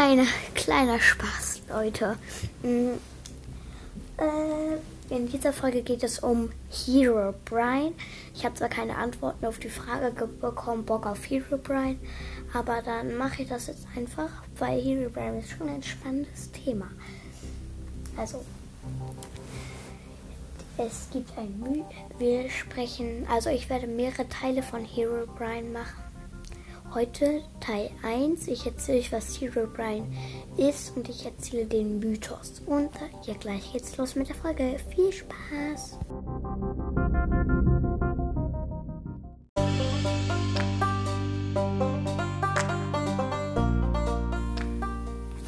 kleiner, kleiner Spaß, Leute. Mm, äh, in dieser Folge geht es um Hero Brian. Ich habe zwar keine Antworten auf die Frage bekommen, Bock auf Hero Brian, aber dann mache ich das jetzt einfach, weil Hero Brian ist schon ein spannendes Thema. Also, es gibt ein Mühe. Wir sprechen, also ich werde mehrere Teile von Hero Brian machen. Heute Teil 1. Ich erzähle euch, was Hero Brian ist und ich erzähle den Mythos. Und ja, gleich geht's los mit der Folge. Viel Spaß!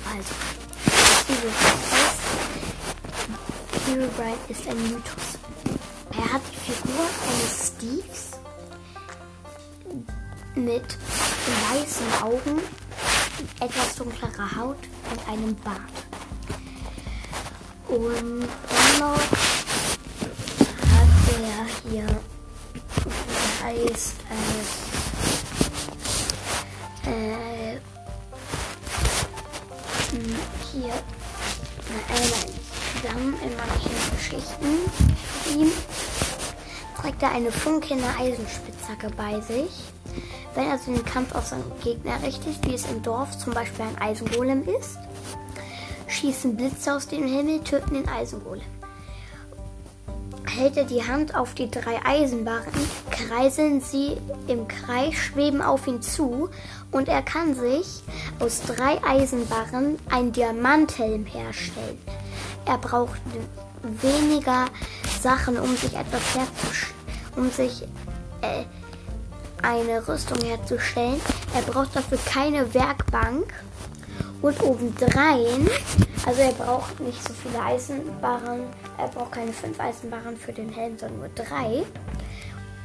Also, Hero Brian ist, Hero Brian ist ein Mythos. Er hat die Figur eines Steves mit weißen Augen, etwas dunklerer Haut und einem Bart. Und dann noch hat er hier, der heißt, äh, äh, hier, äh, zusammen in manchen Geschichten ihm trägt er eine funkelnde Eisenspitzhacke bei sich. Wenn er den Kampf auf seinen Gegner richtet, wie es im Dorf zum Beispiel ein Eisengolem ist, schießen Blitze aus dem Himmel, töten den Eisengolem. Hält er die Hand auf die drei Eisenbarren, kreiseln sie im Kreis, schweben auf ihn zu und er kann sich aus drei Eisenbarren einen Diamanthelm herstellen. Er braucht weniger Sachen, um sich etwas herzustellen, um sich äh, eine Rüstung herzustellen. Er braucht dafür keine Werkbank. Und obendrein, also er braucht nicht so viele Eisenbarren, er braucht keine fünf Eisenbarren für den Helm, sondern nur drei.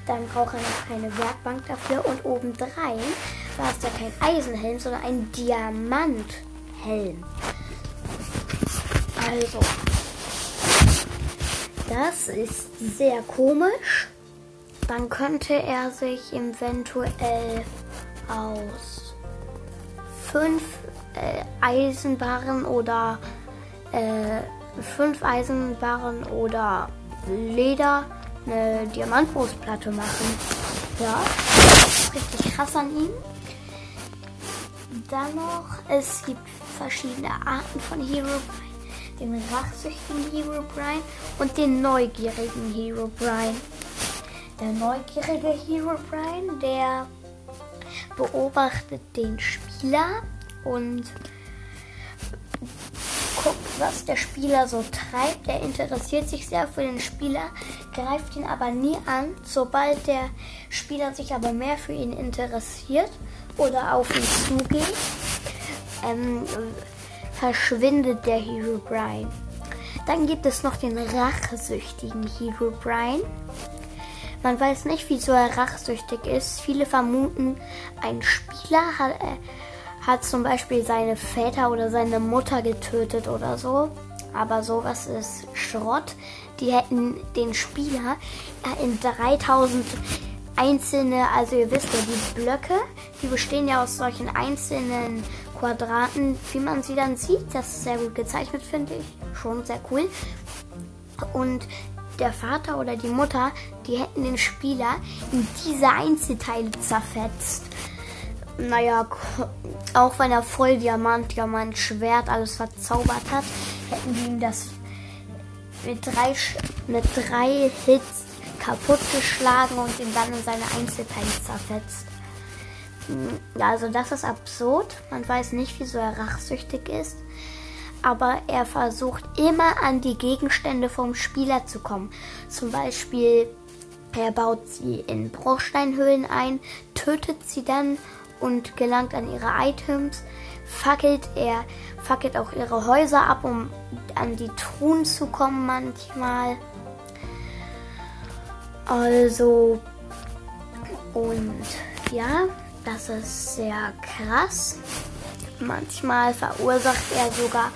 Dann braucht er noch keine Werkbank dafür. Und obendrein war es ja kein Eisenhelm, sondern ein Diamanthelm. Also, das ist sehr komisch. Dann könnte er sich eventuell aus fünf äh, Eisenbarren oder äh, fünf Eisenbarren oder Leder eine Diamantbrustplatte machen. Ja, richtig krass an ihm. Dann noch, es gibt verschiedene Arten von Hero Brian. Den rachsüchtigen Hero Brian und den neugierigen Hero Brian. Der neugierige Hero Brian, der beobachtet den Spieler und guckt, was der Spieler so treibt. Er interessiert sich sehr für den Spieler, greift ihn aber nie an. Sobald der Spieler sich aber mehr für ihn interessiert oder auf ihn zugeht, ähm, verschwindet der Hero Brian. Dann gibt es noch den rachsüchtigen Hero Brian. Man weiß nicht, wieso er rachsüchtig ist. Viele vermuten, ein Spieler hat, äh, hat zum Beispiel seine Väter oder seine Mutter getötet oder so. Aber sowas ist Schrott. Die hätten den Spieler in 3000 einzelne, also ihr wisst ja, die Blöcke, die bestehen ja aus solchen einzelnen Quadraten, wie man sie dann sieht. Das ist sehr gut gezeichnet, finde ich. Schon sehr cool. Und der Vater oder die Mutter, die hätten den Spieler in diese Einzelteile zerfetzt. Naja, auch wenn er voll Diamant, Diamant, Schwert, alles verzaubert hat, hätten die ihm das mit drei, mit drei Hits kaputt geschlagen und ihn dann in seine Einzelteile zerfetzt. Hm, also das ist absurd. Man weiß nicht, wieso er rachsüchtig ist aber er versucht immer an die Gegenstände vom Spieler zu kommen. Zum Beispiel, er baut sie in Bruchsteinhöhlen ein, tötet sie dann und gelangt an ihre Items. Fackelt er, fackelt auch ihre Häuser ab, um an die Truhen zu kommen manchmal. Also, und ja, das ist sehr krass. Manchmal verursacht er sogar,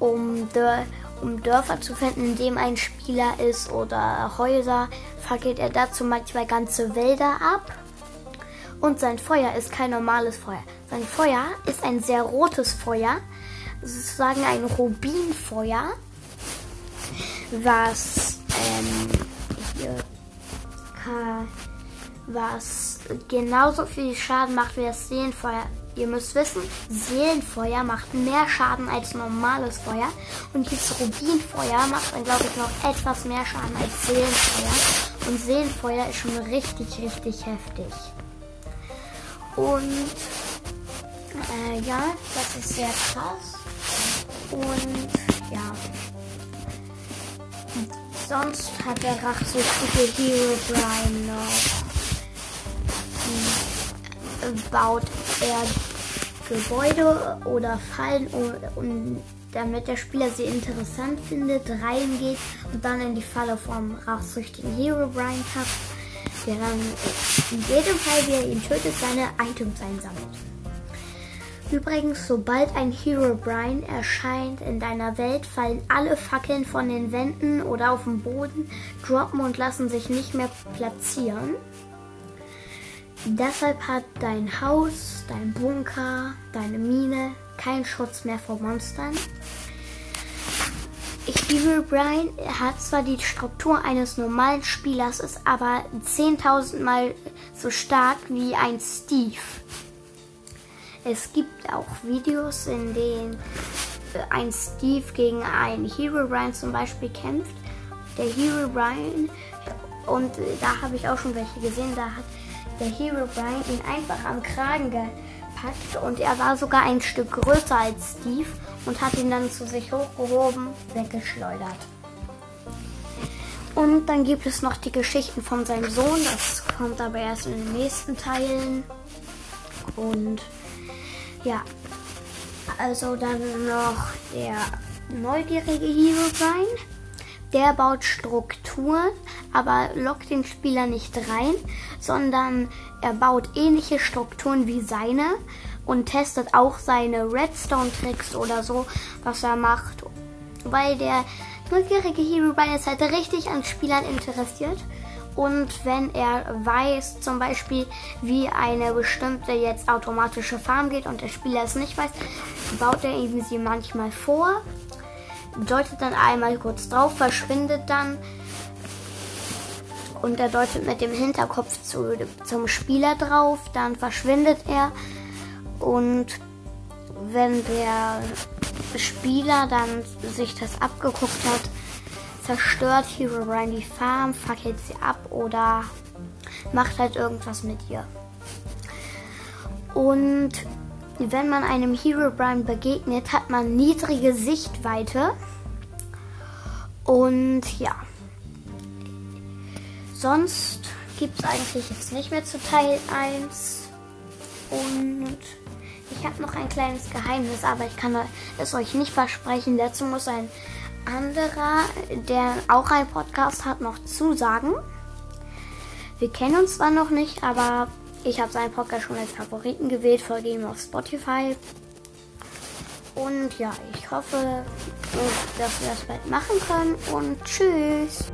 um, Dör um Dörfer zu finden, in dem ein Spieler ist oder Häuser, fackelt er dazu manchmal ganze Wälder ab. Und sein Feuer ist kein normales Feuer. Sein Feuer ist ein sehr rotes Feuer, sozusagen ein Rubinfeuer, was ähm, hier, was genauso viel Schaden macht wie das Seelenfeuer. Ihr müsst wissen, Seelenfeuer macht mehr Schaden als normales Feuer. Und dieses Rubinfeuer macht dann, glaube ich, noch etwas mehr Schaden als Seelenfeuer. Und Seelenfeuer ist schon richtig, richtig heftig. Und äh, ja, das ist sehr krass. Und ja. Sonst hat der rachsüchtige Hero Brian noch. Baut er Gebäude oder Fallen, um, um, damit der Spieler sie interessant findet, reingeht und dann in die Falle vom rachsüchtigen Hero Brian tappt, der dann in jedem Fall, wie er ihn tötet, seine Items einsammelt. Übrigens, sobald ein Hero Brian erscheint in deiner Welt, fallen alle Fackeln von den Wänden oder auf dem Boden, droppen und lassen sich nicht mehr platzieren. Deshalb hat dein Haus, dein Bunker, deine Mine keinen Schutz mehr vor Monstern. Hero Brian hat zwar die Struktur eines normalen Spielers, ist aber 10.000 Mal so stark wie ein Steve. Es gibt auch Videos, in denen ein Steve gegen einen Hero Brian zum Beispiel kämpft. Der Hero Brian, und da habe ich auch schon welche gesehen, da hat der Hero Brian ihn einfach am Kragen gepackt und er war sogar ein Stück größer als Steve und hat ihn dann zu sich hochgehoben, weggeschleudert. Und dann gibt es noch die Geschichten von seinem Sohn, das kommt aber erst in den nächsten Teilen. Und ja, also dann noch der neugierige Hero sein. Der baut Strukturen, aber lockt den Spieler nicht rein, sondern er baut ähnliche Strukturen wie seine und testet auch seine Redstone-Tricks oder so, was er macht. Weil der neugierige Hero Brian ist halt richtig an Spielern interessiert und wenn er weiß, zum Beispiel, wie eine bestimmte jetzt automatische Farm geht und der Spieler es nicht weiß, baut er ihm sie manchmal vor, deutet dann einmal kurz drauf, verschwindet dann und er deutet mit dem Hinterkopf zu, zum Spieler drauf, dann verschwindet er und wenn der Spieler dann sich das abgeguckt hat, zerstört Hero Brian die Farm, fackelt sie ab oder macht halt irgendwas mit ihr. Und wenn man einem Hero Brian begegnet, hat man niedrige Sichtweite. Und ja. Sonst gibt es eigentlich jetzt nicht mehr zu Teil 1. Und ich habe noch ein kleines Geheimnis, aber ich kann es euch nicht versprechen. Dazu muss ein anderer, der auch einen Podcast hat, noch zusagen. Wir kennen uns zwar noch nicht, aber ich habe seinen Podcast schon als Favoriten gewählt, folge ihm auf Spotify. Und ja, ich hoffe, dass wir das bald machen können und tschüss.